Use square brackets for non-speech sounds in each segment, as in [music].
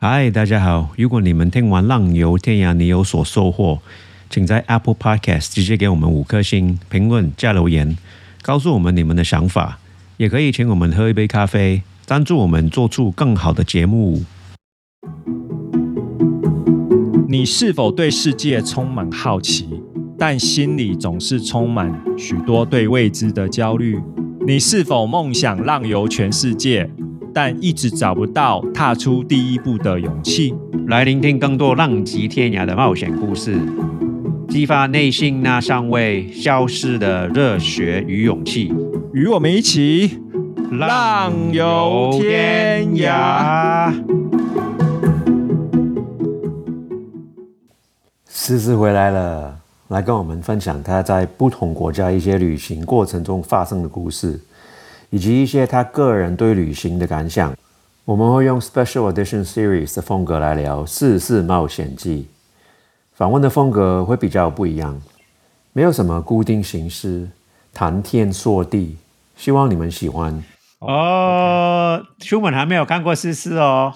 嗨，大家好！如果你们听完《浪游天涯》，你有所收获，请在 Apple Podcast 直接给我们五颗星评论加留言，告诉我们你们的想法。也可以请我们喝一杯咖啡，赞助我们做出更好的节目。你是否对世界充满好奇，但心里总是充满许多对未知的焦虑？你是否梦想浪游全世界？但一直找不到踏出第一步的勇气。来聆听更多浪迹天涯的冒险故事，激发内心那尚未消失的热血与勇气。与我们一起浪游天涯。思思回来了，来跟我们分享他在不同国家一些旅行过程中发生的故事。以及一些他个人对旅行的感想，我们会用 Special Edition Series 的风格来聊《四四冒险记》。访问的风格会比较不一样，没有什么固定形式，谈天说地。希望你们喜欢。哦，书本还没有看过四四哦。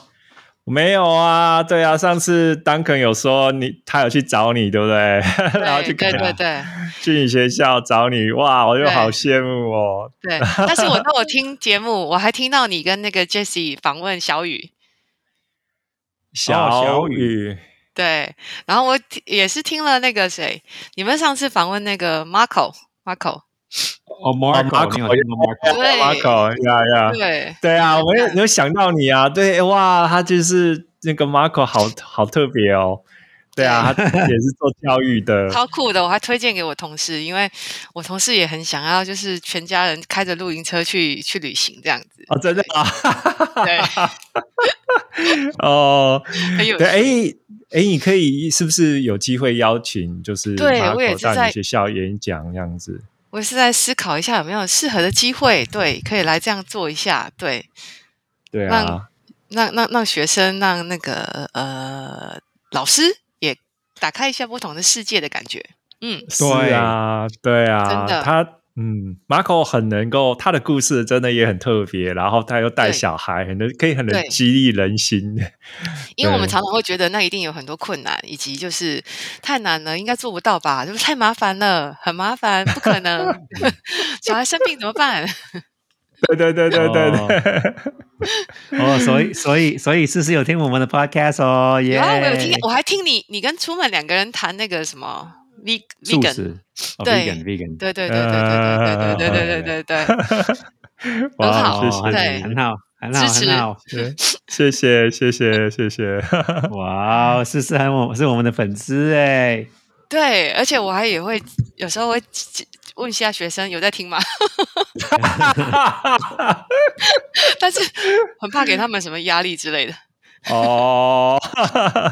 没有啊，对啊，上次 Duncan 有说你他有去找你，对不对？[laughs] 然后去对对对，去你学校找你，哇，我就好羡慕哦。对，但是我那我听节目，我还听到你跟那个 Jessie 访问小雨，小雨，对，然后我也是听了那个谁，你们上次访问那个 Marco，Marco。哦，Marco，Marco，呀呀，对。对啊，我有有想到你啊，对哇，他就是那个 Marco，好好特别哦，对啊，他也是做教育的，超酷的，我还推荐给我同事，因为我同事也很想要，就是全家人开着露营车去去旅行这样子哦，真的啊，对，[laughs] 哦，[laughs] 很有对，哎哎，你可以是不是有机会邀请，就是对我也是在学校演讲这样子。我是在思考一下有没有适合的机会，对，可以来这样做一下，对，对啊，让让让学生，让那个呃老师也打开一下不同的世界的感觉，嗯，对。啊，对啊，真的，他。嗯，Marco 很能够，他的故事真的也很特别，然后他又带小孩，很能可以很能激励人心。[laughs] 因为我们常常会觉得那一定有很多困难，以及就是太难了，应该做不到吧？就是太麻烦了，很麻烦，不可能。[laughs] 小孩生病怎么办？对对对对对对。哦，所以所以所以思思有听我们的 Podcast 哦，有啊，我有听，我还听你你跟出门两个人谈那个什么。V vegan，对，vegan，对对对对对对对对对对对对，很好，对，很好，很好，很好，谢谢谢谢谢谢，[laughs] 哇，思思还我是我们的粉丝哎，对，而且我还也会有时候会问一下学生有在听吗？[laughs] 但是很怕给他们什么压力之类的。哦，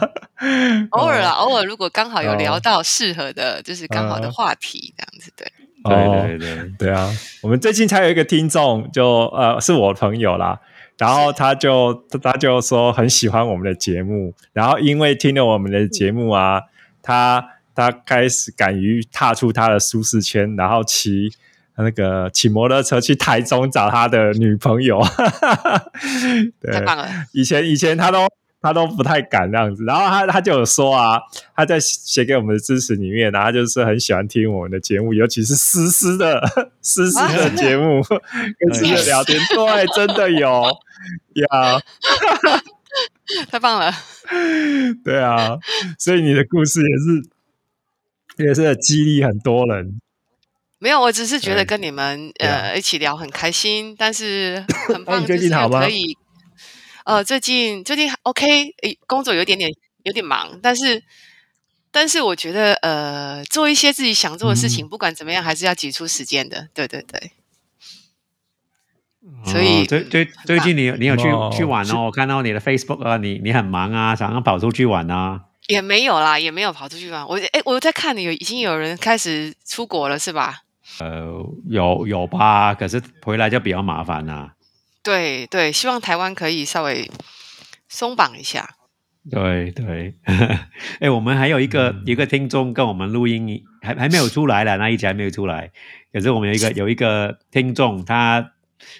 [laughs] 偶尔啊，偶尔如果刚好有聊到适合的，就是刚好的话题，这样子 [laughs] 对。对对对对啊！我们最近才有一个听众，就呃是我朋友啦，然后他就他就说很喜欢我们的节目，然后因为听了我们的节目啊，他他开始敢于踏出他的舒适圈，然后骑。那个骑摩托车去台中找他的女朋友，[laughs] 太棒了！以前以前他都他都不太敢这样子，然后他他就有说啊，他在写给我们的支持里面，然后就是很喜欢听我们的节目，尤其是思思的 [laughs] 思思的节目，跟思思聊天，对，真的有。呀，太棒了！对啊，所以你的故事也是也是激励很多人。没有，我只是觉得跟你们呃一起聊很开心，但是 [laughs] 很棒，最近好吗？可以，呃，最近最近 OK，工作有点点有点忙，但是但是我觉得呃做一些自己想做的事情，不管怎么样，还是要挤出时间的。对对对，所以最最最近你你有去去玩哦？我看到你的 Facebook 啊，你你很忙啊，常常跑出去玩啊。也没有啦，也没有跑出去玩。我哎，我在看你有已经有人开始出国了，是吧？呃，有有吧，可是回来就比较麻烦啦。对对，希望台湾可以稍微松绑一下。对对，[laughs] 哎，我们还有一个一个听众跟我们录音，还还没有出来了，那一集还没有出来。可是我们有一个 [laughs] 有一个听众，他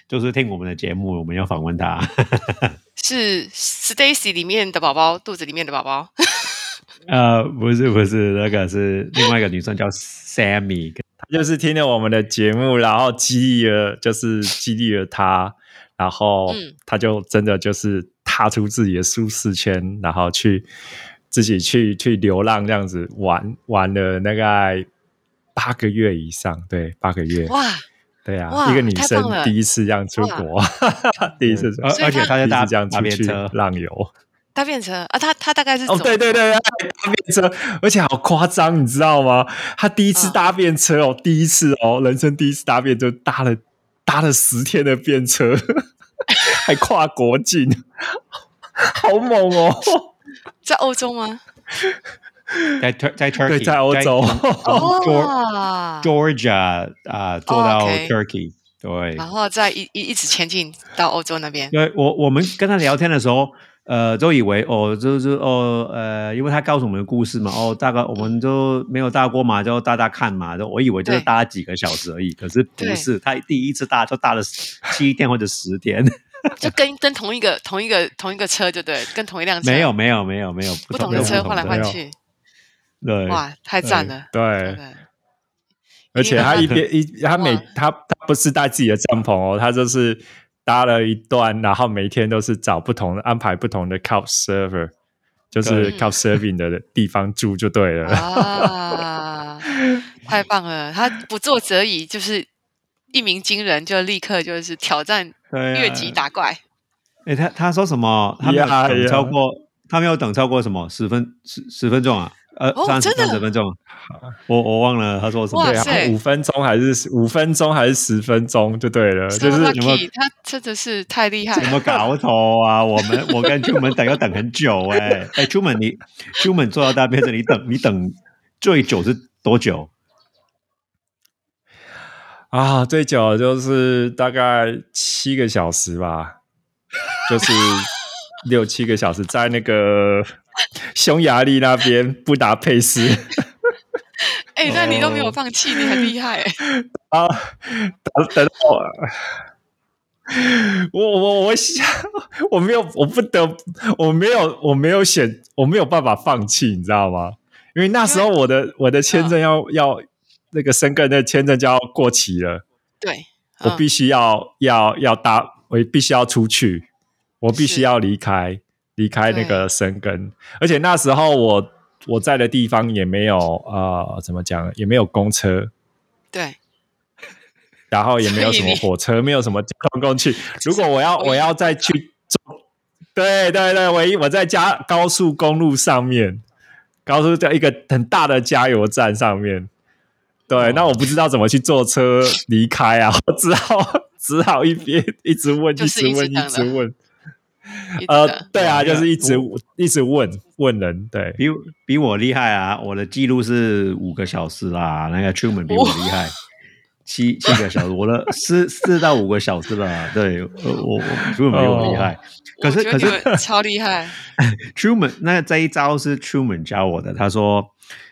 就是听我们的节目，我们要访问他。[laughs] 是 Stacy 里面的宝宝，肚子里面的宝宝。呃，不是不是，那个是另外一个女生叫 Sammy，他就是听了我们的节目，然后激励了，就是激励了他，然后嗯他就真的就是踏出自己的舒适圈，然后去自己去去流浪这样子玩玩了大概八个月以上，对，八个月，哇，对啊，一个女生第一次这样出国，[laughs] 第一次，而且她在大第一次这样出去便车，浪游。大便车啊，他他大概是哦，对对对，他搭便车，而且好夸张，你知道吗？他第一次嗯搭便车哦，第一次哦，人生第一次搭便车，搭了搭了十天的便车，[laughs] 还跨国境，好猛哦！在欧洲吗？在 Tur- 在 Turkey，对，在欧洲，哇，Georgia 啊，坐到 Turkey，对然，后再一一一直前进到欧洲那边。对我我们跟他聊天的时候，呃，都以为哦，就是哦，呃，因为他告诉我们的故事嘛，哦，大概我们就没有搭过嘛，就搭搭看嘛，就我以为就是对。搭几个小时而已，可是不是，他第一次搭就搭了七天或者十天，[laughs] 就跟跟同一个同一个同一个车，就对，跟同一辆车，没有没有没有没有不同的车换来换去，对，哇，太赞了！对而且他一边一他每他他不是带自己的帐篷哦，他就是搭了一段，然后每天都是找不同的安排不同的 couch server，就是对 couch serving 的地方住就对了。啊，太棒了！他不做则已，就是一鸣惊人，就立刻就是挑战越级打怪。哎，他他说什么？他没有等超过，他没有等超过什么十分十十分钟啊？呃，哦三十三十分钟，我我忘了他说什么。对啊哇塞，五分钟还是五分钟还是十分钟就对了，就是 lucky，他真的是太厉害了。怎么搞头啊？我们我跟出门等要等很久 [laughs] 哎、哎，出门你出门坐到大便这里等，你等最久是多久？啊，最久就是大概七个小时吧，就是六七个小时，在那个 [laughs] 匈牙利那边布达佩斯哎，那你都没哦有放弃，你很厉害。哎啊，等等我，我我我想，我没有，我不得，我没有，我没有选，我没有办法放弃，你知道吗？因为那时候我的我的签证要、要那个申根的签证就要过期了。对，嗯我必须要、要要搭，我必须要出去，我必须要离开离开那个生根，而且那时候我我在的地方也没有呃怎么讲，也没有公车，对，[laughs] 然后也没有什么火车，没有什么交通工具。[laughs] 如果我要我要再去坐，对对对，唯一我在加高速公路上面，高速在一个很大的加油站上面。对，哦那我不知道怎么去坐车离开啊，我 [laughs] 只好只好一边一直问，一直问，一直问。呃的，对啊，就是一直一直问问人，对，比比我厉害啊！我的记录是五个小时啦，那个出门比我厉害，七七个小时，我的四四到五个小时了。对，呃我我出门比我厉害。[laughs] 可是可是超厉害。[laughs] Truman 那这一招是 Truman 教我的，他说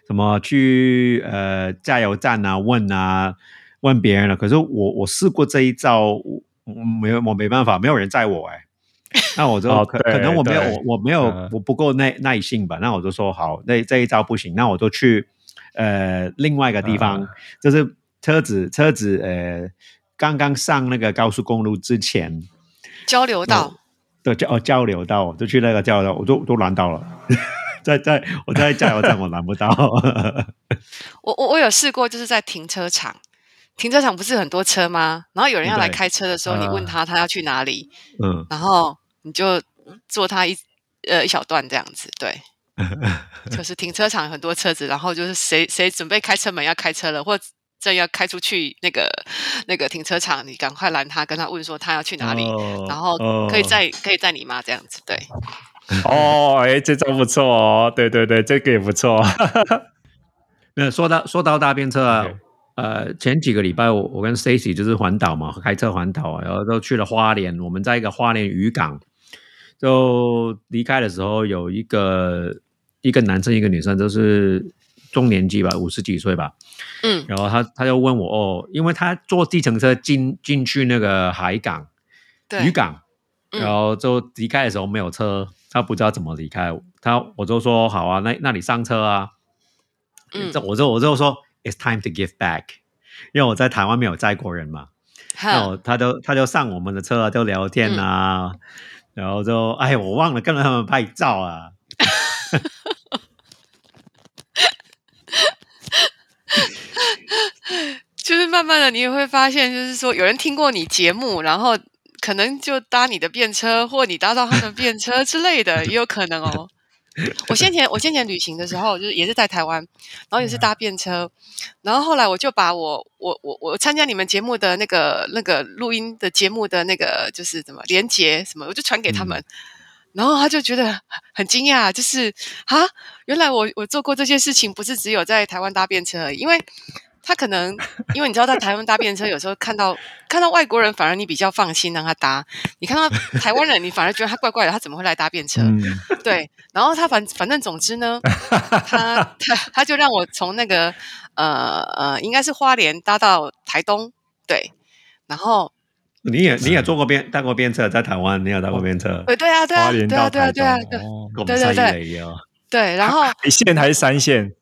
什么去呃加油站啊问啊问别人了，可是我我试过这一招，我我没有我没办法，没有人载我哎、[laughs] 那我就可、哦可能我没有我我没有、嗯。我不够耐耐性吧，那我就说好，那这一招不行，那我就去呃另外一个地方，嗯。就是车子车子呃刚刚上那个高速公路之前，交流道，对交哦交流道，就去那个交流道，我都都拦到了，[laughs] 在在我在加油站我拦不到，[laughs] 我我我有试过，就是在停车场，停车场不是很多车吗？然后有人要来对开车的时候，你问他他要去哪里，嗯，然后你就坐他一呃一小段这样子，对，[laughs] 就是停车场有很多车子，然后就是谁谁准备开车门要开车了，或正要开出去那个那个停车场，你赶快拦他，跟他问说他要去哪里，哦然后哦可以载可以载你吗？这样子，对，[laughs] 哦，哎，这招不错哦，对对对，这个也不错，[laughs] 那说到说到大便车啊呃，前几个礼拜我我跟 Stacy 就是环岛嘛，开车环岛啊，然后都去了花莲，我们在一个花莲渔港，就离开的时候有一个一个男生一个女生，就是中年纪吧，五十几岁吧，嗯，然后他他就问我哦，因为他坐计程车进进去那个海港渔，港，嗯。然后就离开的时候没有车，他不知道怎么离开，他我就说好啊，那那你上车啊，嗯。这我就我就说 It's time to give back，因为我在台湾没有载过人嘛，然后他就他就上我们的车啊，就聊天啊，然后就哎我忘了跟他们拍照啊，[laughs] 就是慢慢的你也会发现，就是说有人听过你节目，然后可能就搭你的便车，或你搭到他的便车之类的，也有可能哦。我先前我先前旅行的时候，就是也是在台湾，然后也是搭便车，然后后来我就把我我我我参加你们节目的那个那个录音的节目的那个就是怎么连接什么，我就传给他们，然后他就觉得很惊讶，就是啊，原来我我做过这些事情，不是只有在台湾搭便车而已，因为他可能因为你知道在台湾搭便车，有时候看到看到外国人，反而你比较放心让他搭；你看到台湾人，你反而觉得他怪怪的，他怎么会来搭便车？嗯，对，然后他反反正总之呢，[laughs] 他他他就让我从那个呃呃，应该是花莲搭到台东，对，然后你也你也坐过便搭过便车，在台湾你也搭过便车，对对啊对啊花莲对啊到台对啊对啊对东哦咁对对对啊！对，然后海线还是山线？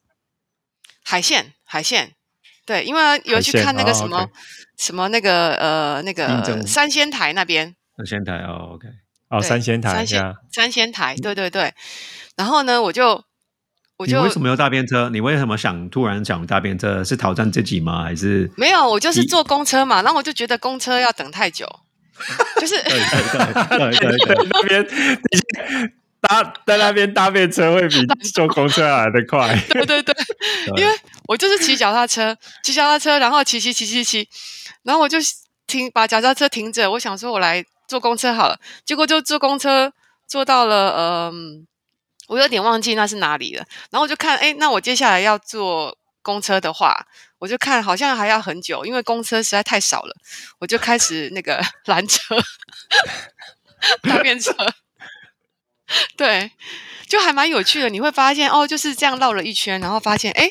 海线海线，对，因为有去看那个哦什么、什么那个呃那个三仙台那边，三仙台哦，OK，哦，三仙台三仙呀，三仙台，对对对，然后呢，我就我就你为什么要搭便车？你为什么想突然想搭便车？是挑战自己吗？还是？没有，我就是坐公车嘛，然后我就觉得公车要等太久，就是对对对对对对，那边搭在那边搭便车会比坐公车来的快。[laughs] 对对对，因为我就是骑脚踏车，骑脚踏车，然后骑骑骑骑骑，然后我就停把脚踏车停着，我想说我来坐公车好了，结果就坐公车坐到了，嗯、我有点忘记那是哪里了，然后我就看，哎，那我接下来要坐公车的话，我就看好像还要很久，因为公车实在太少了，我就开始那个 [laughs] 拦车，[laughs] 搭便车。对，就还蛮有趣的。你会发现哦，就是这样绕了一圈，然后发现哎，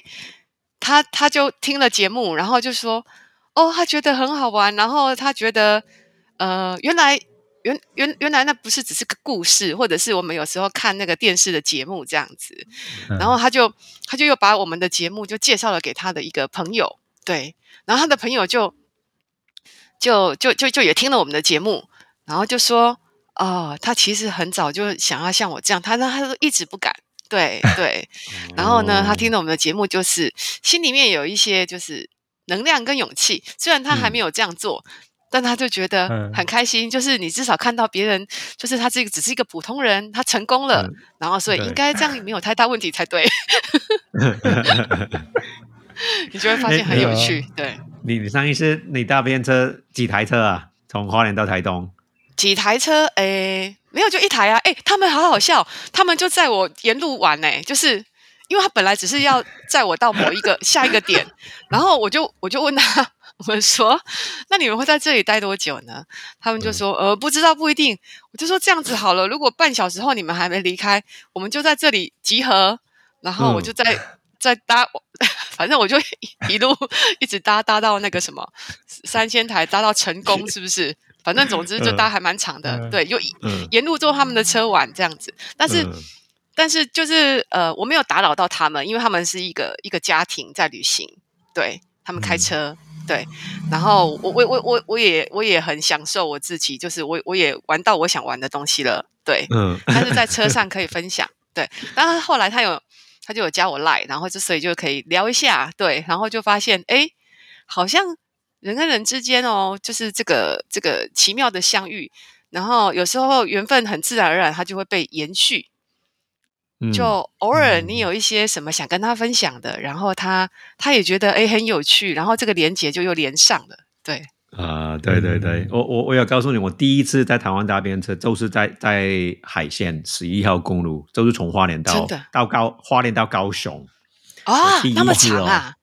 他他就听了节目，然后就说哦，他觉得很好玩，然后他觉得呃，原来原原原来那不是只是个故事，或者是我们有时候看那个电视的节目这样子，然后他就他就又把我们的节目就介绍了给他的一个朋友，对，然后他的朋友就就就就就也听了我们的节目，然后就说。哦，他其实很早就想要像我这样，他他他都一直不敢，对 [laughs] 对。然后呢，他听了我们的节目，就是心里面有一些就是能量跟勇气。虽然他还没有这样做，但他就觉得嗯很开心。就是你至少看到别人，就是他这个只是一个普通人，他成功了，嗯然后所以对应该这样没有太大问题才对。[laughs] [laughs] 你就会发现很有趣，对。你你上一次你搭便车几台车啊？从花莲到台东，几台车？诶，没有，就一台啊！诶，他们好好笑，他们就载我沿路玩呢、就是因为他本来只是要载我到某一个 [laughs] 下一个点，然后我就我就问他，我们说，那你们会在这里待多久呢？他们就说，呃，不知道，不一定。我就说这样子好了，如果半小时后你们还没离开，我们就在这里集合，然后我就在、再搭，[laughs] 反正我就一路一直搭搭到那个什么三千台，搭到成功，[laughs] 是不是？反正总之就搭还蛮长的，嗯对，就嗯，沿路坐他们的车玩这样子。但是，嗯但是就是呃，我没有打扰到他们，因为他们是一个一个家庭在旅行，对他们开车，对。然后我我我我我也我也很享受我自己，就是我我也玩到我想玩的东西了，对。嗯但是在车上可以分享，对。[laughs] 但是后来他有他就有加我 line，然后就所以就可以聊一下，对。然后就发现，哎，好像人跟人之间哦，就是这个这个奇妙的相遇，然后有时候缘分很自然而然，它就会被延续。嗯就偶尔你有一些什么想跟他分享的，然后他他也觉得哎很有趣，然后这个连接就又连上了，对。啊，对对对，我我我要告诉你，我第一次在台湾搭便车，就是在在海线十一号公路，就是从花莲到真的到高花莲到高雄，第，一啊那么次哦长啊！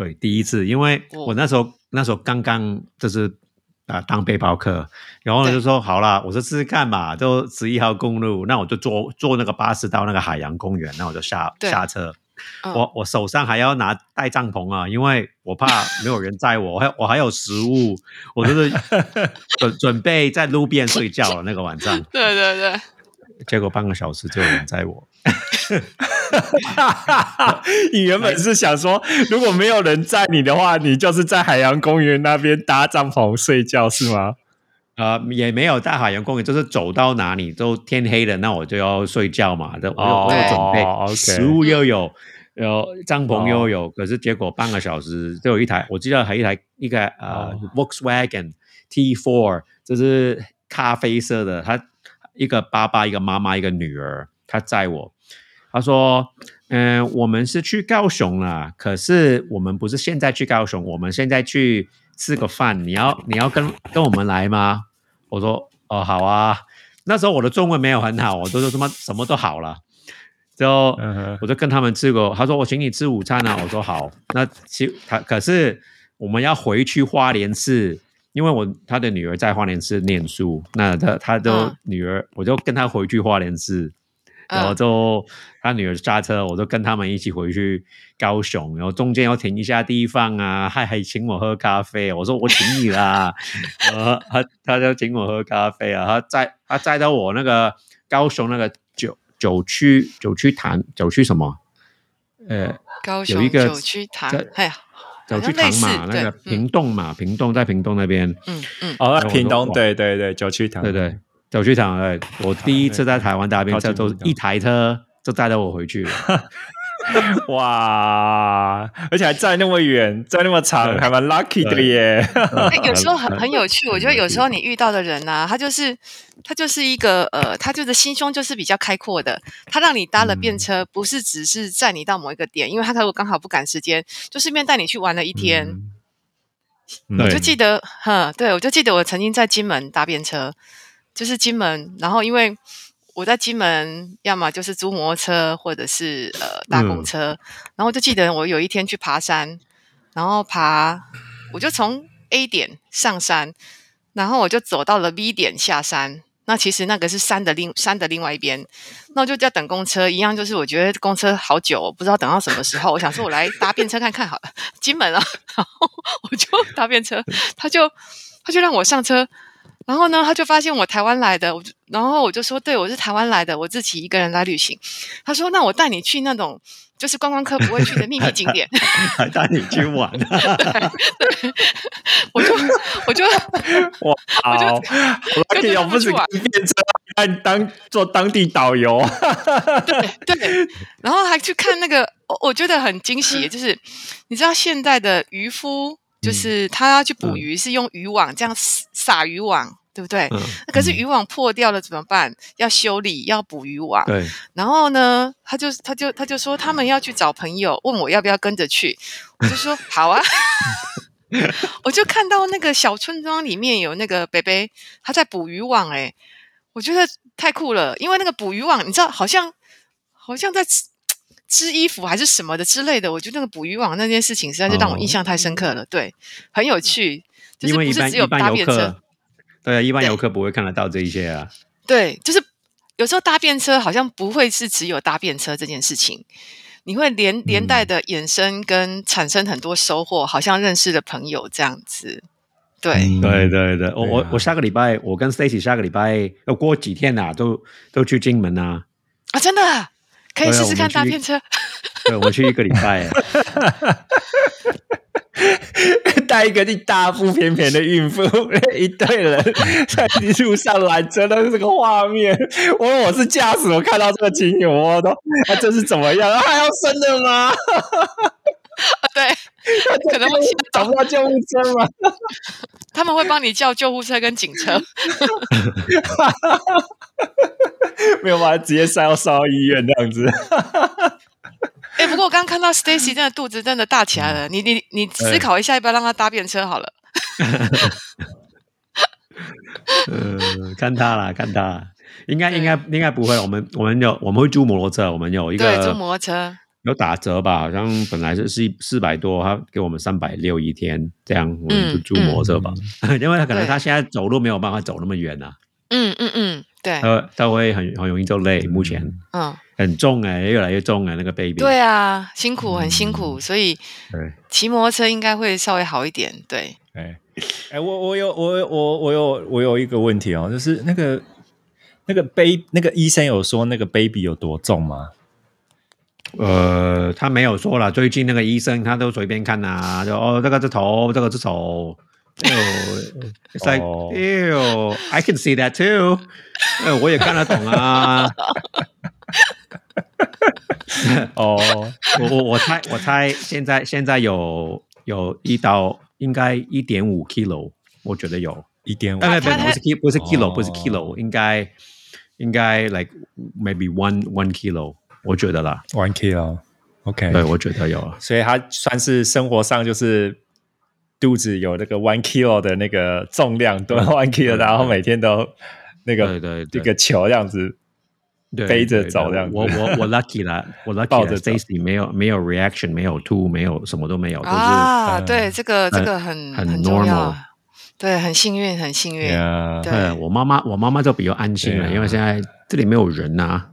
对，第一次，因为哦。我那时候那时候刚刚就是啊、当背包客，然后呢就说好啦，我说试试看嘛，就十一号公路，那我就坐坐那个巴士到那个海洋公园，那我就下下车，嗯。我我手上还要拿带帐篷啊，因为我怕没有人载我，我 [laughs] 还我还有食物，我就是准 [laughs] 准备在路边睡觉了那个晚上，对对对，结果半个小时就有人载我。[laughs] 你原本是想说，如果没有人载你的话，你就是在海洋公园那边搭帐篷睡觉是吗？呃，也没有在海洋公园，就是走到哪里都天黑了，那我就要睡觉嘛。这我有我有准备，食物又有，有帐篷又有，可是结果半个小时就有一台，我记得还一台一个呃、哦 Volkswagen T4，就是咖啡色的，他一个爸爸，一个妈妈，一个女儿，他载我，他说。嗯、我们是去高雄啦，可是我们不是现在去高雄，我们现在去吃个饭，你要你要跟跟我们来吗？我说哦好啊，那时候我的中文没有很好，我都说什么什么都好了，就我就跟他们吃过，他说我请你吃午餐啊，我说好，那其他可是我们要回去花莲市，因为我他的女儿在花莲市念书，那他他就、嗯。女儿，我就跟他回去花莲市，然后嗯。就他女儿驾车，我就跟他们一起回去高雄，然后中间要停一下地方啊，还还请我喝咖啡，我说我请你啦，呃，他他就请我喝咖啡啊，他载他载到我那个高雄那个九九区九区潭九区什么，呃，高雄有一个九区潭在，哎呀，[laughs] 九区好像类似塘嘛，那对个屏东嘛，屏东在屏东那边，嗯嗯，哦，然后那屏东，我就哇对对对，九曲堂，对对，九区塘，对，我第一次在台湾搭便车，都一台车就带着我回去了。[laughs] 哇，而且还站那么远，站那么长，对还蛮 lucky 的耶。[laughs] 哎，有时候很很很有趣，我觉得有时候你遇到的人呐、他就是他就是一个呃，他就是心胸就是比较开阔的。他让你搭了便车，不是只是载你到某一个点，因为他如果刚好不赶时间，就顺便带你去玩了一天。嗯我就记得，哼，对我就记得我曾经在金门搭便车，就是金门，然后因为我在金门，要么就是租摩托车，或者是呃搭公车，然后我就记得我有一天去爬山，然后爬，我就从 A 点上山，然后我就走到了 B 点下山。那其实那个是山的另山的另外一边，那我就在等公车，一样就是我觉得公车好久，不知道等到什么时候。我想说，我来搭便车看看好了，金门啊，[laughs] 然后我就搭便车，他就他就让我上车，然后呢，他就发现我台湾来的，我就然后我就说，对我是台湾来的，我自己一个人来旅行。他说，那我带你去那种就是观光客不会去的秘密景点。[laughs] 还带你去玩，我就我就 [laughs] 哇，好跟着，lucky 哦，不止他们去玩跟变车，还当做当地导游。[laughs] 对对，然后还去看那个，我我觉得很惊喜，就是你知道现在的渔夫，就是他要去捕鱼是用渔网这样撒撒渔网，对不对？嗯，那可是渔网破掉了怎么办？要修理，要补渔网。对，然后呢，他就他就他就说他们要去找朋友，问我要不要跟着去，我就说 [laughs] 好啊。[laughs] 我就看到那个小村庄里面有那个北北他在捕渔网、欸，我觉得太酷了，因为那个捕鱼网，你知道，好像好像在织织衣服还是什么的之类的。我觉得那个捕鱼网那件事情实在是让我印象太深刻了，对，很有趣，就是不是只有搭便车客，，对啊，一般对。游客不会看得到这一些啊。对，就是有时候搭便车好像不会是只有搭便车这件事情，你会连连带的衍生跟产生很多收获，好像认识的朋友这样子。对，嗯。对对对，我我啊我下个礼拜，我跟 Stacy 下个礼拜要过几天啊，都都去金门啊。啊，真的可以试试看搭便车。[laughs] 对，我去一个礼拜啊。[laughs] 带一个一大腹便便的孕妇，一队人在路上拦车的这个画面，我我是驾驶，我看到这个情景，我都啊这是怎么样？啊还要生的吗？[laughs] 对，[laughs] 可能会找不到救护车吗？[laughs] 他们会帮你叫救护车跟警车。没有把他直接塞到烧到医院这样子。哎、不过我刚刚看到 Stacy 真的肚子真的大起来了，你你你思考一下，要不要让他搭便车好了？嗯，看他啦，看他啦，应该应该应该不会。我们我们有我们会租摩托车，我们有一对，租摩托车。有打折吧，好像本来是四四百多，他给我们三百六一天，这样我们就租摩托车吧。[laughs] 因为他可能他现在走路没有办法走那么远啊。嗯嗯嗯，对，他，他会很很容易就累，目前嗯，很重哎，越来越重哎，那个 baby。对啊，辛苦，很辛苦，所以对，骑摩托车应该会稍微好一点。对，哎哎，我我有我我我有我有一个问题哦，就是那个那个 baby 那个医生有说那个 baby 有多重吗？呃，他没有说了，最近那个医生他都随便看呐、就哦，这个是头，这个是手。哎呦，It's like, 哦 ew, I can see that too。哎，我也看得懂啊。[laughs] 哦，我我我猜我猜现在现在有有一到应该一点五 kilo，我觉得有。一点五哎，不不不是 kilo 不是 kilo 哦不是 kilo，应该应该 like maybe one one kilo，我觉得啦。one kilo。OK，对，我觉得有。所以他算是生活上就是肚子有那个 one kilo 的那个重量，都 one kilo，然后每天都那个对对对一个球这样子。对背着对对走这样子我我我 lucky 啦，[laughs] 我 lucky 了抱着走，Stacy 没有没有 reaction，没有吐，没有什么都没有，就是啊，嗯对，这个这很个很很重 normal 要，对，很幸运，很幸运。呀，对呃，我妈妈我妈妈就比较安心了，对啊因为现在这里没有人呐、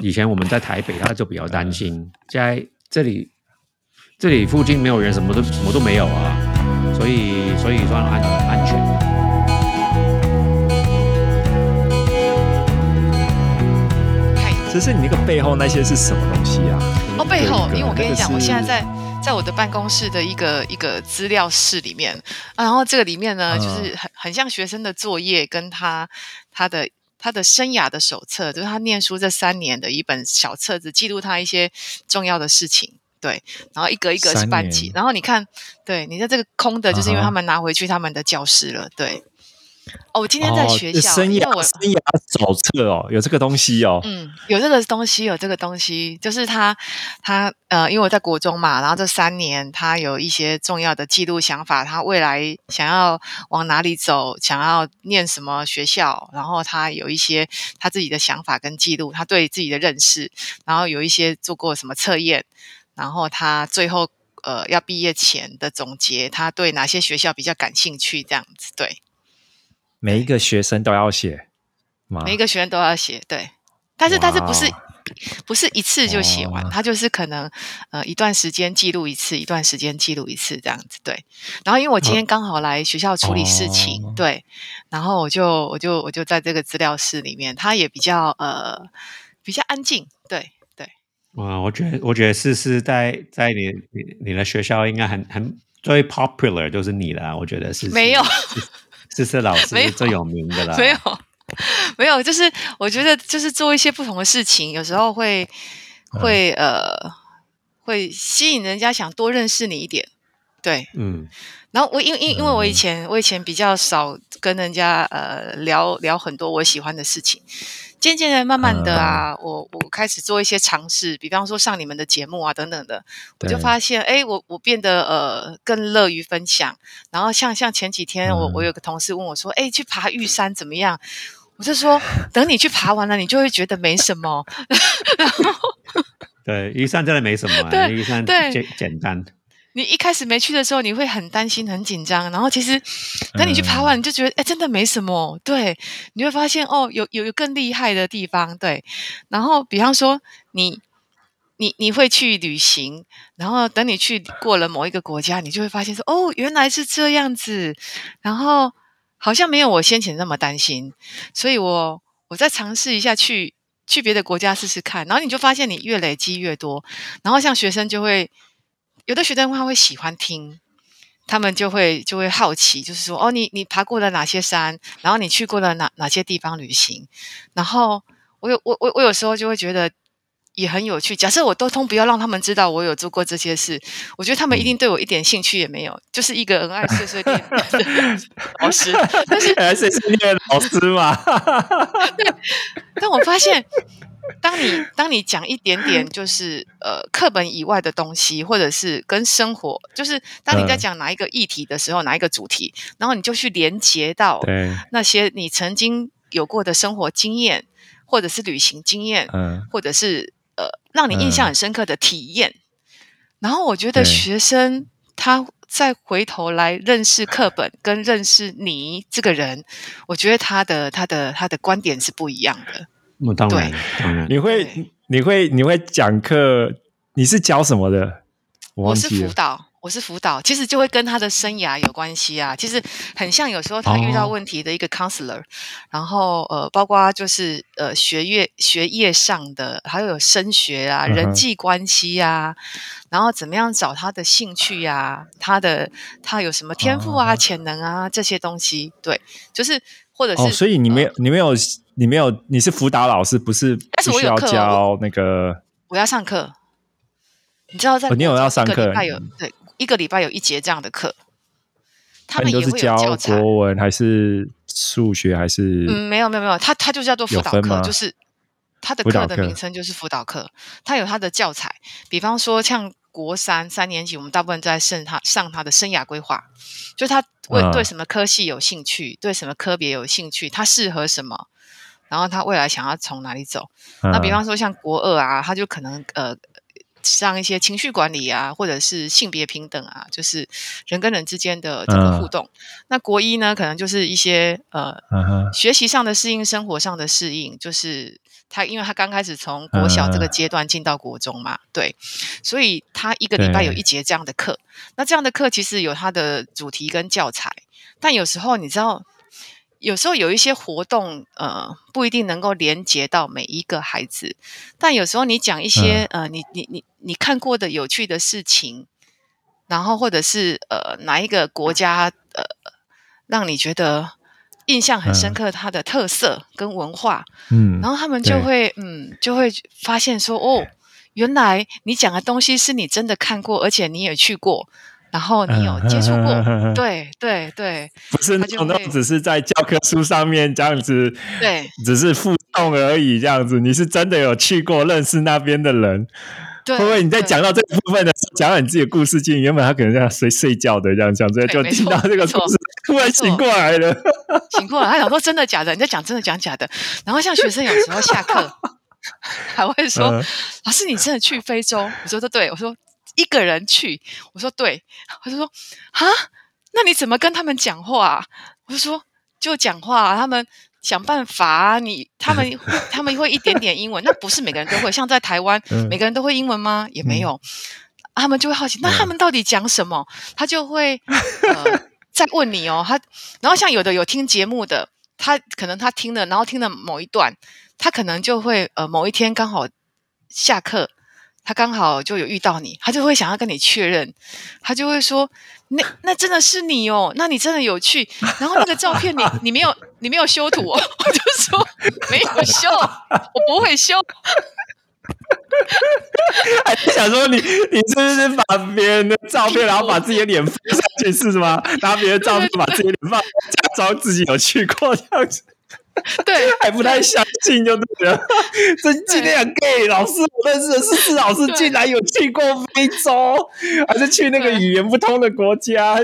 以前我们在台北，他就比较担心，现在这里这里附近没有人，什么都什么都没有啊，所以所以算安安全。看只是你那个背后那些是什么东西啊？哦，背后因为我跟你讲，我现在在在我的办公室的一个一个资料室里面，啊然后这个里面呢，嗯就是很很像学生的作业，跟他他的他的生涯的手册，就是他念书这三年的一本小册子，记录他一些重要的事情。对，然后一格一格是三班级，然后你看，对你在这个空的，就是因为他们拿回去他们的教室了。对，哦，我今天在哦学校，生因为我涯生涯手册哦，有这个东西哦。嗯，有这个东西，有这个东西，就是他，他呃，因为我在国中嘛，然后这三年他有一些重要的记录想法，他未来想要往哪里走，想要念什么学校，然后他有一些他自己的想法跟记录，他对自己的认识，然后有一些做过什么测验，然后他最后呃要毕业前的总结，他对哪些学校比较感兴趣，这样子，对。每一个学生都要写吗？每一个学生都要写，对。但是但是不是不是一次就写完，哦他就是可能呃一段时间记录一次，一段时间记录一次这样子，对。然后因为我今天刚好来学校处理事情，哦对，然后我就我就我就在这个资料室里面，他也比较呃比较安静，对对。哇，我觉得我觉得思思在在你你你的学校应该很很最 popular 就是你了，我觉得是没有思思老师是最有名的啦，没有，没有，就是我觉得就是做一些不同的事情，有时候会嗯。会呃会吸引人家想多认识你一点，对。嗯，然后我因为因因为我以嗯前我以前比较少跟人家呃聊聊很多我喜欢的事情，渐渐的慢慢的啊，嗯我我开始做一些尝试，比方说上你们的节目啊等等的，我就发现哎，我我变得呃更乐于分享。然后像像前几天我嗯我有个同事问我说，哎，去爬玉山怎么样？我就说，等你去爬完了，你就会觉得没什么。[laughs] 对，玉山真的没什么、玉山简简单，你一开始没去的时候，你会很担心、很紧张，然后其实等你去爬完，你就觉得哎，真的没什么。对，你会发现哦，有有有更厉害的地方。对，然后比方说你你你会去旅行，然后等你去过了某一个国家，你就会发现说哦，原来是这样子，然后好像没有我先前那么担心，所以我我再尝试一下去。去别的国家试试看，然后你就发现你越累积越多，然后像学生就会有的学生他会喜欢听，他们就会就会好奇，就是说哦，你你爬过了哪些山，然后你去过了哪哪些地方旅行，然后我有我我我有时候就会觉得也很有趣。假设我都通不要让他们知道我有做过这些事，我觉得他们一定对我一点兴趣也没有，就是一个恩爱碎碎念的 [laughs] 老师。但是还是是你的老师嘛？[laughs] 但我发现，当你当你讲一点点就是呃课本以外的东西，或者是跟生活，就是当你在嗯。讲哪一个议题的时候，哪一个主题，然后你就去连接到，那些你曾经有过的生活经验，或者是旅行经验，嗯，或者是呃让你印象很深刻的体验。然后我觉得学生他再回头来认识课本跟认识你这个人，我觉得他的他的他的观点是不一样的。那当然对，当然，你会你会你会讲课？你是教什么的？我我是。辅导，我是辅导，其实就会跟他的生涯有关系啊。其实很像有时候他遇到哦问题的一个 counselor，、然后呃，包括就是呃学业学业上的，还有升学啊、嗯人际关系啊，然后怎么样找他的兴趣呀、他的他有什么天赋啊、哦潜能啊这些东西，对，就是或者是、哦，所以你没有呃你没有你没有你是辅导老师，不是但是不需要我有课哦教那个我要上课，你知道在哦你有要上课一个礼拜有对一个礼拜有一节这样的课，他们也会有教教。国文还是数学还是？嗯，没有没有没有，他他就叫做辅导课，就是他的课的名称就是辅导课，他有他的教材，比方说像国三三年级，我们大部分在上他上他的生涯规划，就是他为嗯对什么科系有兴趣，对什么科别有兴趣，他适合什么，然后他未来想要从哪里走。那比嗯方说像国二啊，他就可能呃上一些情绪管理啊，或者是性别平等啊，就是人跟人之间的这个嗯互动。那国一呢，可能就是一些呃学习上的适应，生活上的适应，就是他，因为他刚开始从国小这个嗯。阶段进到国中嘛，对，所以他一个礼拜有一节这样的课。那这样的课其实有它的主题跟教材，但有时候你知道，有时候有一些活动，呃，不一定能够连接到每一个孩子，但有时候你讲一些、嗯。呃，你你你你看过的有趣的事情，然后或者是呃哪一个国家呃让你觉得印象很深嗯。刻，它的特色跟文化，嗯，然后他们就会嗯就会发现说哦，原来你讲的东西是你真的看过，而且你也去过，然后你有接触过，嗯对对对。不是那种那种只是在教科书上面这样子，对。只是附送而已，这样子，你是真的有去过，认识那边的人，对，会不会你在讲到这部分的时候，讲到你自己的故事经，原本他可能在睡睡觉的这样讲，所以就听到这个故事，突然醒过来了，醒过来，他想说真的假的？你在讲真的讲假的？然后像学生有时候下课还会说：“嗯老师，你真的去非洲？”我说：“对。”我说：“一个人去？”我说：“对。”他就说：“啊，那你怎么跟他们讲话？”我就说：“就讲话，他们想办法啊。你他们会他们会一点点英文，那不是每个人都会。像在台湾，[laughs] 嗯每个人都会英文吗？也没有。他们就会好奇，那他们到底讲什么？他就会呃再问你哦。他然后像有的有听节目的，他可能他听了，然后听了某一段，他可能就会呃某一天刚好下课，他刚好就有遇到你，他就会想要跟你确认，他就会说：“那那真的是你哦，那你真的有趣？然后那个照片你你没有你没有修图哦？” [laughs] 我就说：“没有修，我不会修。” [laughs] 还是想说你你是不是把别人的照片，然后把自己的脸放上去是吗？拿别人的照片把自己的脸放，假装自己有去过这样子，对 [laughs] 还不太相信就对了。[laughs] 这今天很 gay 老师，我认识的是施老师，竟然有去过非洲，还是去那个语言不通的国家。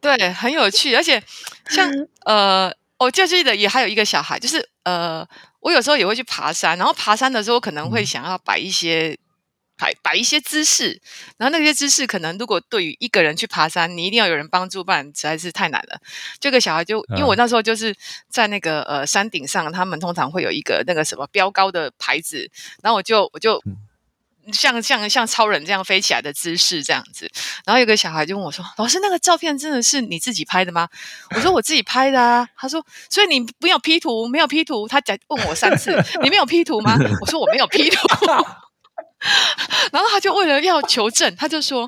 对，很有趣，而且像呃，我就记得也还有一个小孩，就是呃，我有时候也会去爬山，然后爬山的时候可能会想要摆一些。摆摆一些姿势，然后那些姿势可能如果对于一个人去爬山，你一定要有人帮助，不然实在是太难了。这个小孩就因为我那时候就是在那个呃山顶上，他们通常会有一个那个什么标高的牌子，然后我就我就像像像超人这样飞起来的姿势这样子，然后有个小孩就问我说：“老师，那个照片真的是你自己拍的吗？”我说：“我自己拍的啊。”他说：“所以你没有 P 图，没有 P 图。”他再问我三次：“你没有 P 图吗？”我说：“我没有 P 图。” [laughs] 然后他就为了要求证，他就说：“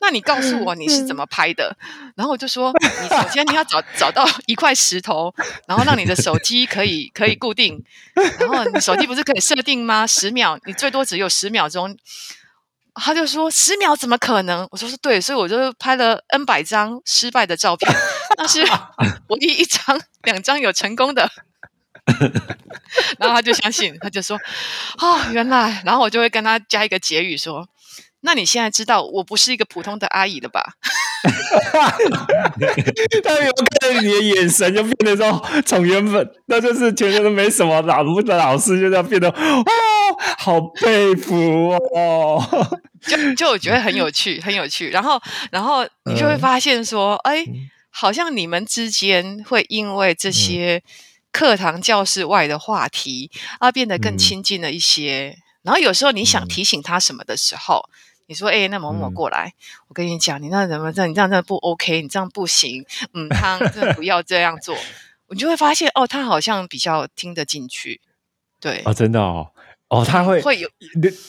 那你告诉我你是怎么拍的？”然后我就说：“你首先你要找找到一块石头，然后让你的手机可以可以固定，然后你手机不是可以设定吗？十秒，你最多只有十秒钟。”他就说：“十秒怎么可能？”我说：“是对，所以我就拍了 N 百张失败的照片，但是 [laughs] 唯一一张、两张有成功的。”然后他就相信，他就说：“哦，原来。”然后我就会跟他加一个结语说：“那你现在知道我不是一个普通的阿姨了吧？” [laughs] 他有看到你的眼神，就变得说，从原本那就是觉得没什么老不的老师，就这样变得，哦，好佩服哦。就就我觉得很有 [laughs] 趣，很有趣。然后，然后你就会发现说，哎，好像你们之间会因为这些课堂教室外的话题而变得更亲近了一些。然后有时候你想提醒他什么的时候。你说，哎，那某某过来，我跟你讲，你那怎么这？你这样真的不 OK，你这样不行。嗯，他真的不要这样做，你就会发现，哦，他好像比较听得进去。对，哦，真的哦，哦，他会会有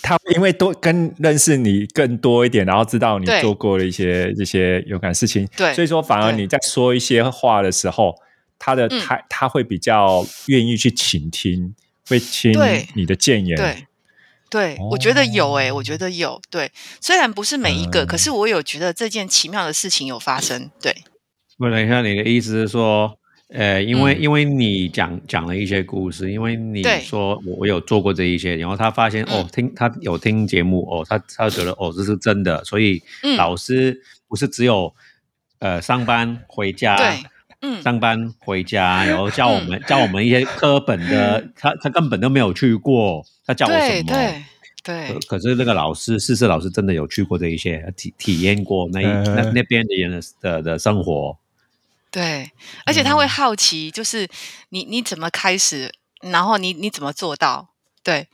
他，因为多跟认识你更多一点，然后知道你做过的一些这些有感事情，对，所以说反而你在说一些话的时候，他的他他会比较愿意去倾听，会听你的谏言，对。对，我觉得有诶，我觉得有。对，虽然不是每一个，可是我有觉得这件奇妙的事情有发生。对，我等一下，你的意思是说，呃，因为因为你讲讲了一些故事，因为你说我我有做过这一些，然后他发现哦，听他有听节目哦，他他觉得哦这是真的，所以老师不是只有呃上班回家，对，嗯，上班回家，然后 [laughs] 教我们教我们一些课本的，他他根本都没有去过。他教我什么？对对。可是那个老师，试试老师真的有去过这一些，体体验过那那那边的人的的生活。对，而且他会好奇，就是你你怎么开始，然后你你怎么做到？对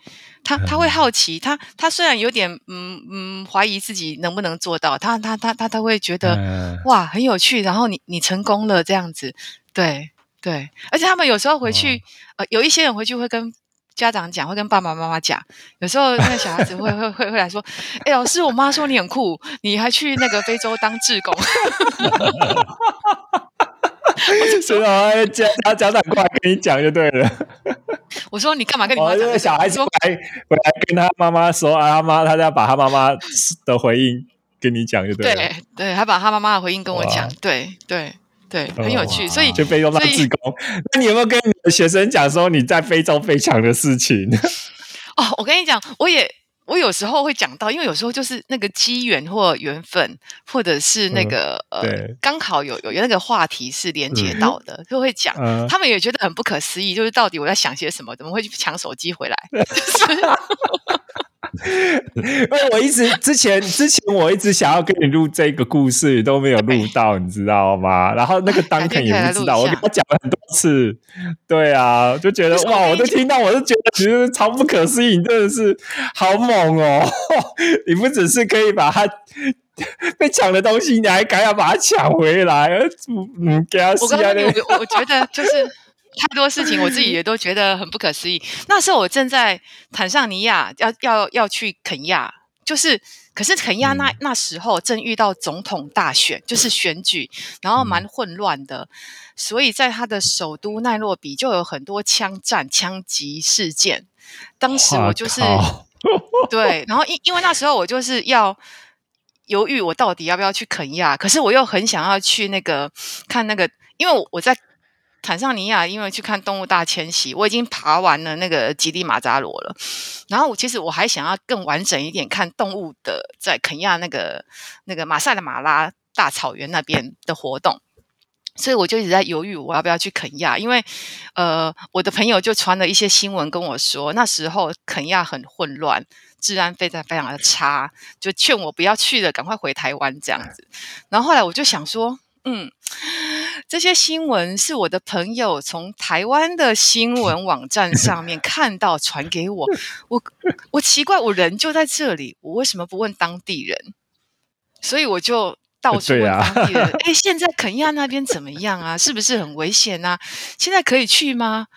他他会好奇，他他虽然有点嗯嗯怀疑自己能不能做到，他他他他他会觉得哇很有趣，然后你你成功了这样子，对对，而且他们有时候回去，呃，有一些人回去会跟。家长讲会跟爸爸妈妈讲，有时候那个小孩子会会会会来说：“哎，老师，我妈说你很酷，你还去那个非洲当志工。” [laughs] [laughs] 所以啊，家家家长过来跟你讲就对了。[laughs] 我说你干嘛跟你妈讲？小孩子来回来跟他妈妈说啊，他妈他要把他妈妈的回应跟你讲就对了。对对，他把他妈妈的回应跟我讲，对对。对，很有趣，所以就非洲当志工。那你有没有跟你的学生讲说你在非洲飞翔的事情？[laughs] 哦，我跟你讲，我也我有时候会讲到，因为有时候就是那个机缘或缘分，或者是那个呃，刚好有有那个话题是连接到的，就会讲。他们也觉得很不可思议，就是到底我在想些什么？怎么会去抢手机回来？[laughs] 因 [laughs] 为我一直之前之前我一直想要跟你录这个故事都没有录到，你知道吗？[laughs] 然后那个当肯也不知道，我跟他讲了很多次，对啊，就觉得哇，我都听到，我都觉得其实超不可思议，你真的是好猛哦！[laughs] 你不只是可以把他被抢的东西，你还敢要把它抢回来，嗯，给他我我我觉得就是。太多事情，我自己也都觉得很不可思议。那时候我正在坦桑尼亚，要要要去肯亚，就是可是肯亚那那时候正遇到总统大选，就是选举，然后蛮混乱的，所以在他的首都奈洛比就有很多枪战、枪击事件。当时我就是对，然后因因为那时候我就是要犹豫，我到底要不要去肯亚，可是我又很想要去那个看那个，因为我在。坦桑尼亚，因为去看动物大迁徙，我已经爬完了那个吉地马扎罗了。然后我，其实我还想要更完整一点，看动物的在肯亚那个那个马赛的马拉大草原那边的活动。所以我就一直在犹豫，我要不要去肯亚？因为呃，我的朋友就传了一些新闻跟我说，那时候肯亚很混乱，治安非常非常的差，就劝我不要去了，赶快回台湾这样子。然后后来我就想说。嗯，这些新闻是我的朋友从台湾的新闻网站上面看到传给我。[laughs] 我我奇怪，我人就在这里，我为什么不问当地人？所以我就到处问当地人。[laughs] 哎，现在肯亚那边怎么样啊？是不是很危险啊？现在可以去吗？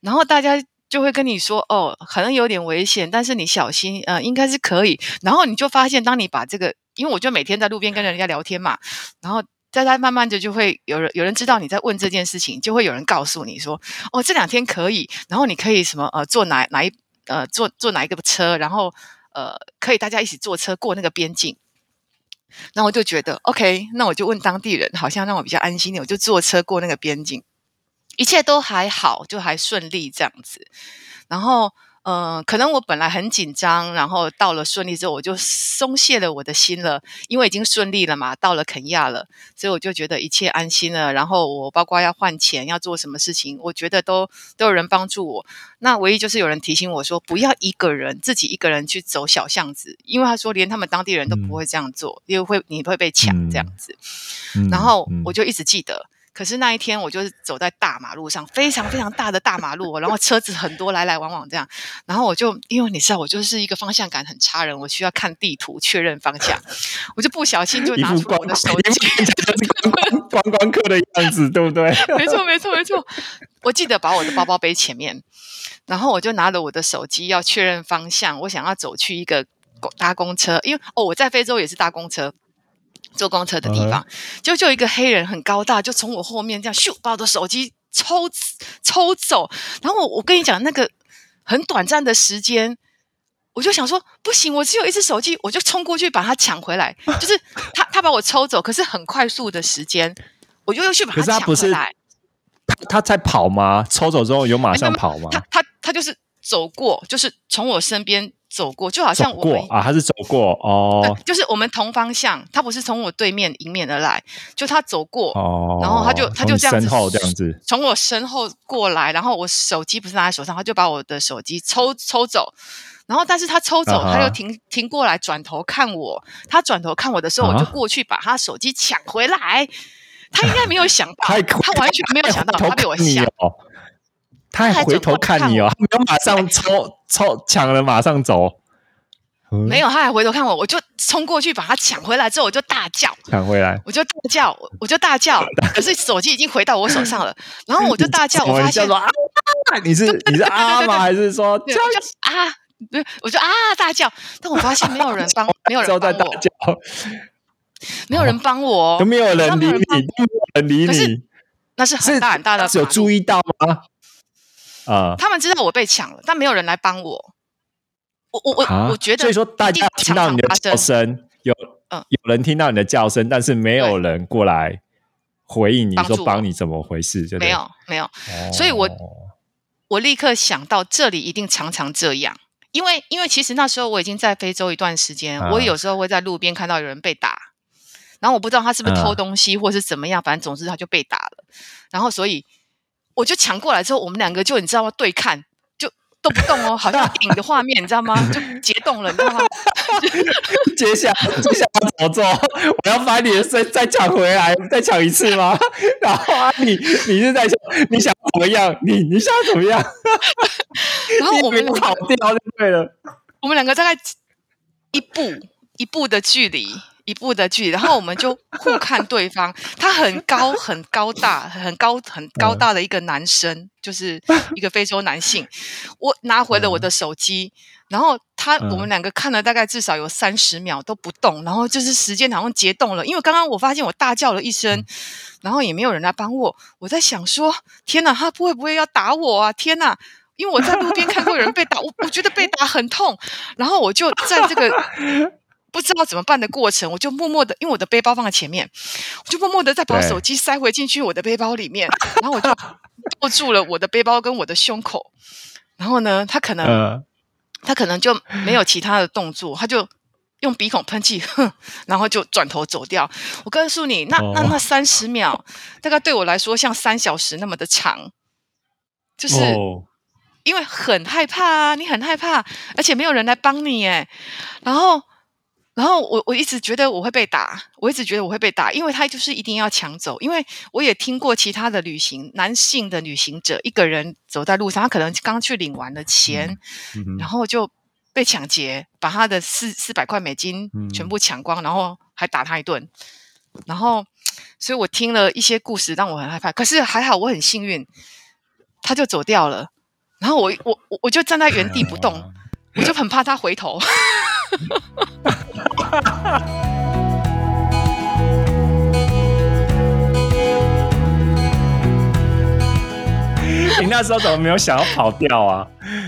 然后大家就会跟你说，哦，可能有点危险，但是你小心，呃，应该是可以。然后你就发现，当你把这个，因为我就每天在路边跟人家聊天嘛，然后。大家慢慢的就会有人有人知道你在问这件事情，就会有人告诉你说，哦，这两天可以，然后你可以什么呃坐哪哪一呃坐坐哪一个车，然后呃可以大家一起坐车过那个边境。那我就觉得 OK，那我就问当地人，好像让我比较安心点，我就坐车过那个边境，一切都还好，就还顺利这样子。然后嗯，可能我本来很紧张，然后到了顺利之后，我就松懈了我的心了，因为已经顺利了嘛，到了肯亚了，所以我就觉得一切安心了。然后我包括要换钱，要做什么事情，我觉得都都有人帮助我。那唯一就是有人提醒我说，不要一个人自己一个人去走小巷子，因为他说连他们当地人都不会这样做，因为会你会被抢这样子。然后我就一直记得。可是那一天，我就是走在大马路上，非常非常大的大马路，然后车子很多，来来往往这样。然后我就因为你知道，我就是一个方向感很差人，我需要看地图确认方向，我就不小心就拿出我的手 [laughs] 机，[laughs] 观光客的样子，对不对？没错，没错，没错。我记得把我的包包背前面，然后我就拿着我的手机要确认方向，我想要走去一个搭公车，因为哦，我在非洲也是搭公车。坐公车的地方，就就一个黑人很高大，就从我后面这样咻把我的手机抽抽走。然后我我跟你讲，那个很短暂的时间，我就想说不行，我只有一只手机，我就冲过去把它抢回来。[laughs] 就是他他把我抽走，可是很快速的时间，我就又去把它抢回来。他他在跑吗？抽走之后有马上跑吗？他他他就是走过，就是从我身边。走过就好像我们啊，他是走过哦，就是我们同方向，他不是从我对面迎面而来，就他走过哦，然后他就他就这样子这样子。从我身后过来，然后我手机不是拿在手上，他就把我的手机抽抽走，然后但是他抽走，他又停停过来转头看我，他转头看我的时候，我就过去把他手机抢回来，他应该没有想到，他完全没有想到他被我吓。他还回头看你哦，没有马上抽抽抢了，马上走。没有，他还回头看我，我就冲过去把他抢回来之后，我就大叫，抢回来，我就大叫，我就大叫。[laughs] 可是手机已经回到我手上了，然后我就大叫，[laughs] 我发现啊，[laughs] 你是你是啊吗？还是说叫啊？对，我就啊大叫，但我发现没有人帮，没有人帮我，没有人帮我，都没有人理你，没有人理你。那是很大很大的，有注意到吗？啊！他们知道我被抢了，但没有人来帮我。我我我我觉得，所以说大家听到你的叫声，有嗯，有人听到你的叫声，但是没有人过来回应你说帮你怎么回事？没有没有，所以我我立刻想到这里一定常常这样，因为因为其实那时候我已经在非洲一段时间，我有时候会在路边看到有人被打。然后我不知道他是不是偷东西，或是怎么样，反正总之他就被打了。然后所以我就抢过来之后，我们两个就你知道吗？对看就动不动哦，好像影的画面，你知道吗？就结冻了，你知道吗？[laughs] 接下接下来怎么做？我要把你的身再抢回来，再抢一次吗？[laughs] 然后啊，你你是在想你想怎么样？你你想怎么样？然后 [laughs] 我们跑掉就对了。我们两个大概一步一步的距离。一步的距离，然后我们就互看对方。他很高，很高大，很高，很高大的一个男生，就是一个非洲男性。我拿回了我的手机，然后他，我们两个看了大概至少有三十秒都不动，然后就是时间好像结冻了。因为刚刚我发现我大叫了一声，然后也没有人来帮我。我在想说，天哪，他不会不会要打我啊？天哪！因为我在路边看过有人被打，我我觉得被打很痛，然后我就在这个。不知道怎么办的过程，我就默默的，因为我的背包放在前面，我就默默的再把手机塞回进去我的背包里面，然后我就 [laughs] 握住了我的背包跟我的胸口。然后呢，他可能他可能就没有其他的动作，他就用鼻孔喷气，哼，[laughs] 然后就转头走掉。我告诉你，那那那三十秒，大概对我来说像三小时那么的长，就是因为很害怕啊，你很害怕，而且没有人来帮你，哎，然后。然后我我一直觉得我会被打，我一直觉得我会被打，因为他就是一定要抢走。因为我也听过其他的旅行，男性的旅行者一个人走在路上，他可能刚去领完了钱，然后就被抢劫，把他的四四百块美金全部抢光，然后还打他一顿。然后，所以我听了一些故事，让我很害怕。可是还好，我很幸运，他就走掉了。然后我我我我就站在原地不动，[laughs] 我就很怕他回头。[laughs] 你那时候怎么没有想要跑掉啊？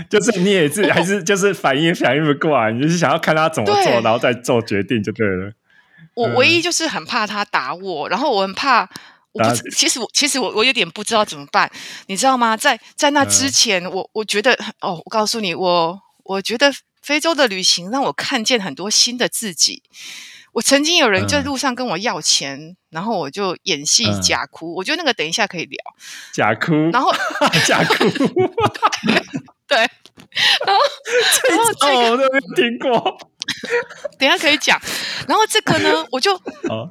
就是你也是，还是就是反应反应不过来，你就是想要看他怎么做，然后再做决定就对了。我唯一就是很怕他打我，然后我很怕我不知，其实我其实我我有点不知道怎么办，你知道吗？在在那之前，我我觉得哦，我告诉你，我我觉得非洲的旅行让我看见很多新的自己。我曾经有人在路上跟我要钱，然后我就演戏假哭。我觉得那个等一下可以聊。假哭，然后 [laughs] 假哭，[laughs] 对，然后然后这个我都没听过，等一下可以讲。然后这个呢，[laughs] 我就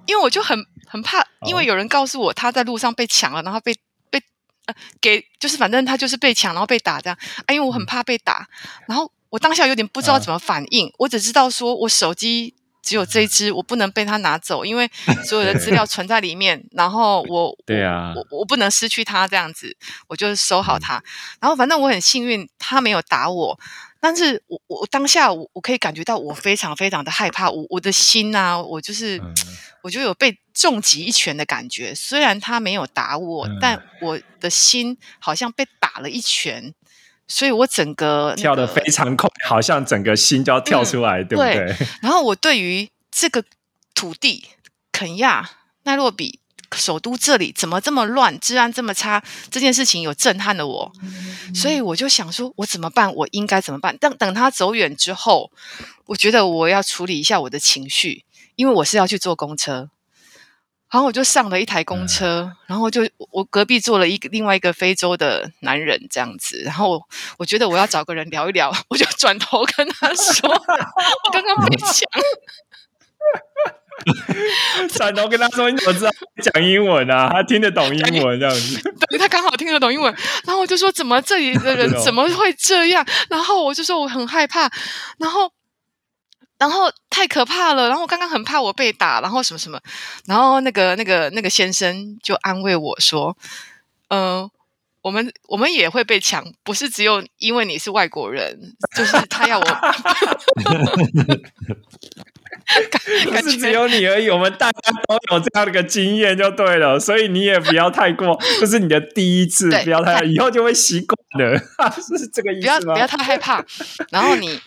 因为我就很很怕，因为有人告诉我他在路上被抢了，然后被被呃给就是反正他就是被抢，然后被打这样。哎，因为我很怕被打，然后我当下有点不知道怎么反应，我只知道说我手机。只有这一只，我不能被他拿走，因为 [laughs] 所有的资料存在里面。然后我，[laughs] 对啊，我我不能失去它，这样子，我就收好它。然后反正我很幸运，他没有打我。但是我我当下我我可以感觉到我非常非常的害怕，我我的心呐，我就是我就有被重击一拳的感觉。虽然他没有打我，但我的心好像被打了一拳。所以我整个跳的非常快，[laughs] 好像整个心就要跳出来，对不对？然后我对于这个土地肯亚奈洛比首都这里怎么这么乱，治安这么差，这件事情有震撼了我。所以我就想说，我怎么办？我应该怎么办？等等他走远之后，我觉得我要处理一下我的情绪，因为我是要去坐公车。然后我就上了一台公车，然后就我隔壁坐了一个另外一个非洲的男人这样子，然后我觉得我要找个人聊一聊，我就转头跟他说：“ [laughs] 我刚刚被抢。”转头跟他说：“你怎么知道讲英文啊？他听得懂英文这样子。[laughs] ”对，他刚好听得懂英文。然后我就说：“怎么这里的人 [laughs] 怎么会这样？”然后我就说：“我很害怕。”然后。然后太可怕了，然后我刚刚很怕我被打，然后什么什么，然后那个那个那个先生就安慰我说：“嗯，我们我们也会被抢，不是只有因为你是外国人，就是他要我，[laughs] 不是只有你而已，我们大家都有这样的一个经验就对了，所以你也不要太过，这是你的第一次，不要太，以后就会习惯的，[laughs] 是这个意思吗？不要不要太害怕，然后你。”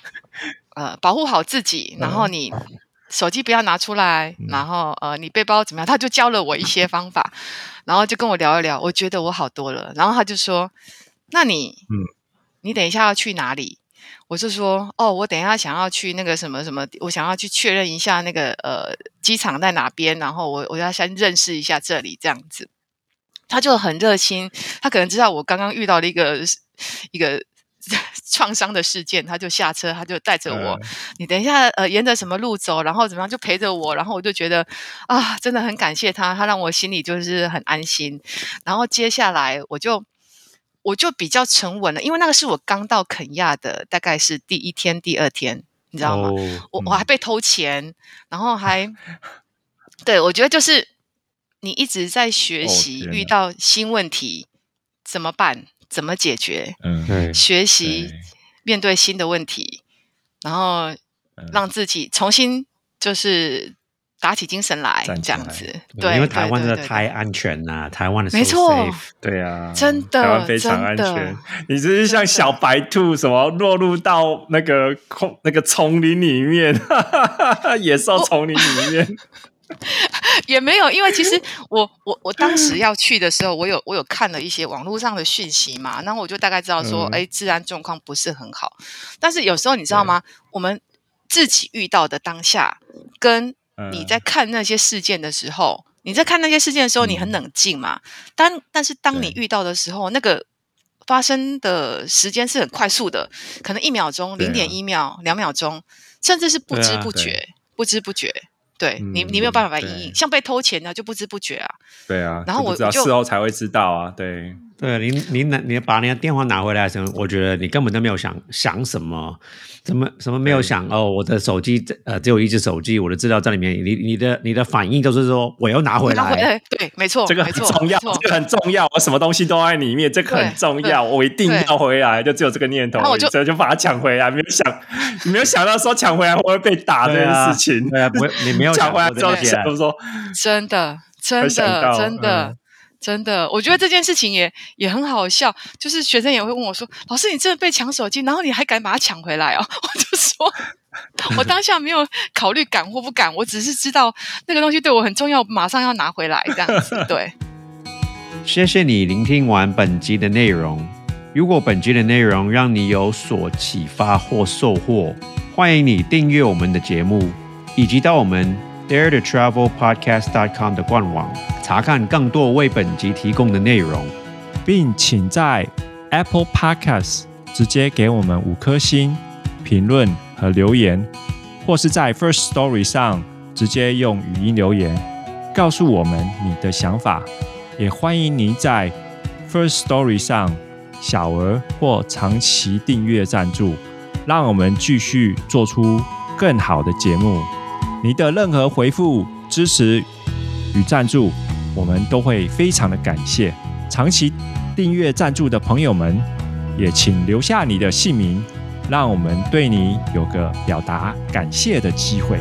呃，保护好自己，然后你手机不要拿出来，然后呃，你背包怎么样？他就教了我一些方法，然后就跟我聊一聊，我觉得我好多了。然后他就说：“那你，嗯，你等一下要去哪里？”我就说：“哦，我等一下想要去那个什么什么，我想要去确认一下那个呃机场在哪边，然后我我要先认识一下这里这样子。”他就很热心，他可能知道我刚刚遇到了一个一个。[laughs] 创伤的事件，他就下车，他就带着我。你等一下，呃，沿着什么路走，然后怎么样，就陪着我。然后我就觉得啊，真的很感谢他，他让我心里就是很安心。然后接下来，我就我就比较沉稳了，因为那个是我刚到肯亚的，大概是第一天、第二天，你知道吗？我我还被偷钱，然后还对我觉得就是你一直在学习，遇到新问题怎么办？怎么解决？嗯，学习面对新的问题，然后让自己重新就是打起精神来，这样子。对，因为台湾真的太安全了，台湾的没错，对啊，真的，台湾非常安全。你只是像小白兔，什么落入到那个空那个丛林里面，野兽丛林里面。[laughs] 也没有，因为其实 [laughs] 我我我当时要去的时候，我有我有看了一些网络上的讯息嘛，然后我就大概知道说，哎，治安状况不是很好。但是有时候你知道吗？我们自己遇到的当下，跟你在看那些事件的时候，你在看那些事件的时候，你很冷静嘛。当但是当你遇到的时候，那个发生的时间是很快速的，可能一秒钟、零点一秒、两秒钟，甚至是不知不觉、不知不觉。对你，你没有办法应应，像被偷钱呢，就不知不觉啊。对啊，然后我就事后才会知道啊。对，对，你你拿你把你的电话拿回来的时候，我觉得你根本都没有想想什么。什么什么没有想哦？我的手机呃只有一只手机，我的资料在里面。你你的你的反应就是说我要拿回来。对，没错，这个很重要，这个很重要。我什么东西都在里面，这个很重要，我一定要回来。就只有这个念头，我就就把它抢回来。没有想，没有想到说抢回来会被打这件事情。对啊，不，你没有 [laughs] 抢回来之后就是说真的，真的，真的。真的，我觉得这件事情也也很好笑。就是学生也会问我说：“老师，你真的被抢手机，然后你还敢把它抢回来哦？” [laughs] 我就说：“我当下没有考虑敢或不敢，我只是知道那个东西对我很重要，马上要拿回来这样子。[laughs] ”对。谢谢你聆听完本集的内容。如果本集的内容让你有所启发或收获，欢迎你订阅我们的节目，以及到我们 dare to travel podcast dot com 的官网查看更多为本集提供的内容。并请在 Apple Podcast 直接给我们五颗星评论和留言，或是在 First Story 上直接用语音留言告诉我们你的想法。也欢迎您在 First Story 上小额或长期订阅赞助，让我们继续做出更好的节目。你的任何回复、支持与赞助，我们都会非常的感谢。长期订阅赞助的朋友们，也请留下你的姓名，让我们对你有个表达感谢的机会。